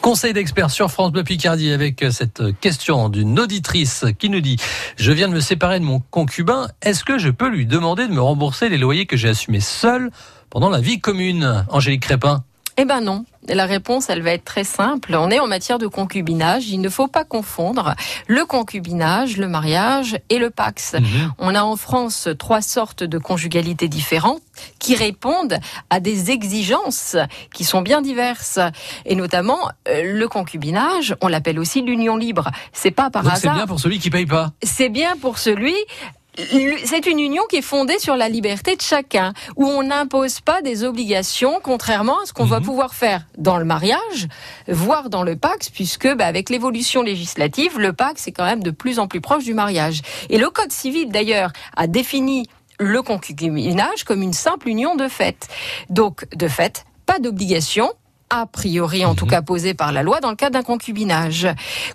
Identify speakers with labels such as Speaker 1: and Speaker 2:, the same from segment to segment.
Speaker 1: Conseil d'experts sur France Bleu Picardie avec cette question d'une auditrice qui nous dit Je viens de me séparer de mon concubin, est-ce que je peux lui demander de me rembourser les loyers que j'ai assumés seul pendant la vie commune? Angélique Crépin
Speaker 2: eh ben non. La réponse, elle va être très simple. On est en matière de concubinage. Il ne faut pas confondre le concubinage, le mariage et le pax. Mhm. On a en France trois sortes de conjugalité différentes qui répondent à des exigences qui sont bien diverses. Et notamment, euh, le concubinage, on l'appelle aussi l'union libre. C'est pas par hasard.
Speaker 1: C'est bien pour celui qui paye pas.
Speaker 2: C'est bien pour celui c'est une union qui est fondée sur la liberté de chacun, où on n'impose pas des obligations, contrairement à ce qu'on va mhm. pouvoir faire dans le mariage, voire dans le Pax, puisque bah, avec l'évolution législative, le Pax est quand même de plus en plus proche du mariage. Et le Code civil, d'ailleurs, a défini le concubinage comme une simple union de fait. Donc, de fait, pas d'obligation, a priori en tout mhm. cas posée par la loi dans le cas d'un concubinage.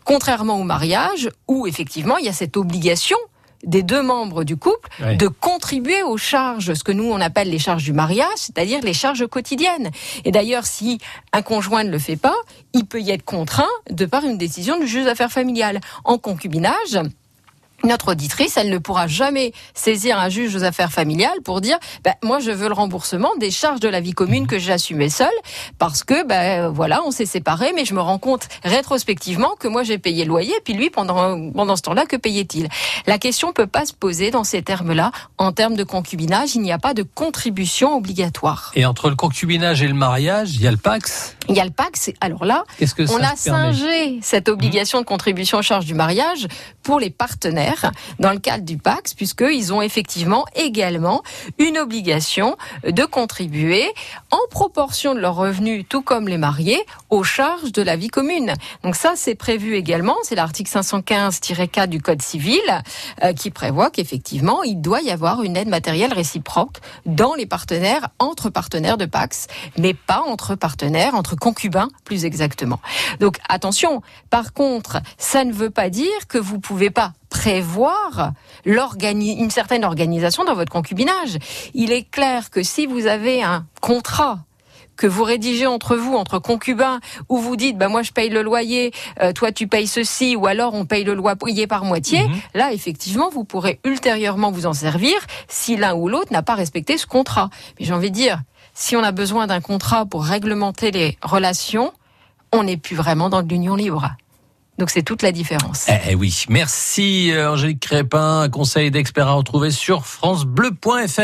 Speaker 2: Contrairement au mariage, où effectivement il y a cette obligation des deux membres du couple de contribuer aux charges, ce que nous on appelle les charges du mariage, c'est-à-dire les charges quotidiennes. Et d'ailleurs, si un conjoint ne le fait pas, il peut y être contraint de par une décision du juge d'affaires familiales. En concubinage, notre auditrice, elle ne pourra jamais saisir un juge aux affaires familiales pour dire ben, moi je veux le remboursement des charges de la vie commune que j'ai assumées seule parce que ben voilà on s'est séparés mais je me rends compte rétrospectivement que moi j'ai payé le loyer puis lui pendant pendant ce temps-là que payait-il? La question peut pas se poser dans ces termes-là. En termes de concubinage il n'y a pas de contribution obligatoire.
Speaker 1: Et entre le concubinage et le mariage il y a le Pax?
Speaker 2: Il y a le Pax. Alors là, on a singé cette obligation de contribution aux charges du mariage pour les partenaires dans le cadre du Pax, puisqu'ils ont effectivement également une obligation de contribuer en proportion de leurs revenus, tout comme les mariés, aux charges de la vie commune. Donc ça, c'est prévu également. C'est l'article 515-4 du Code civil euh, qui prévoit qu'effectivement, il doit y avoir une aide matérielle réciproque dans les partenaires, entre partenaires de Pax, mais pas entre partenaires, entre concubin, plus exactement. Donc attention, par contre, ça ne veut pas dire que vous pouvez pas prévoir une certaine organisation dans votre concubinage. Il est clair que si vous avez un contrat que vous rédigez entre vous, entre concubins, où vous dites, bah moi je paye le loyer, euh, toi tu payes ceci, ou alors on paye le loyer par moitié, mhm. là effectivement vous pourrez ultérieurement vous en servir si l'un ou l'autre n'a pas respecté ce contrat. Mais j'ai envie de dire, si on a besoin d'un contrat pour réglementer les relations, on n'est plus vraiment dans l'union libre. Donc c'est toute la différence.
Speaker 1: Eh, eh oui, merci euh, Angélique Crépin, conseil d'expert à retrouver sur francebleu.fr.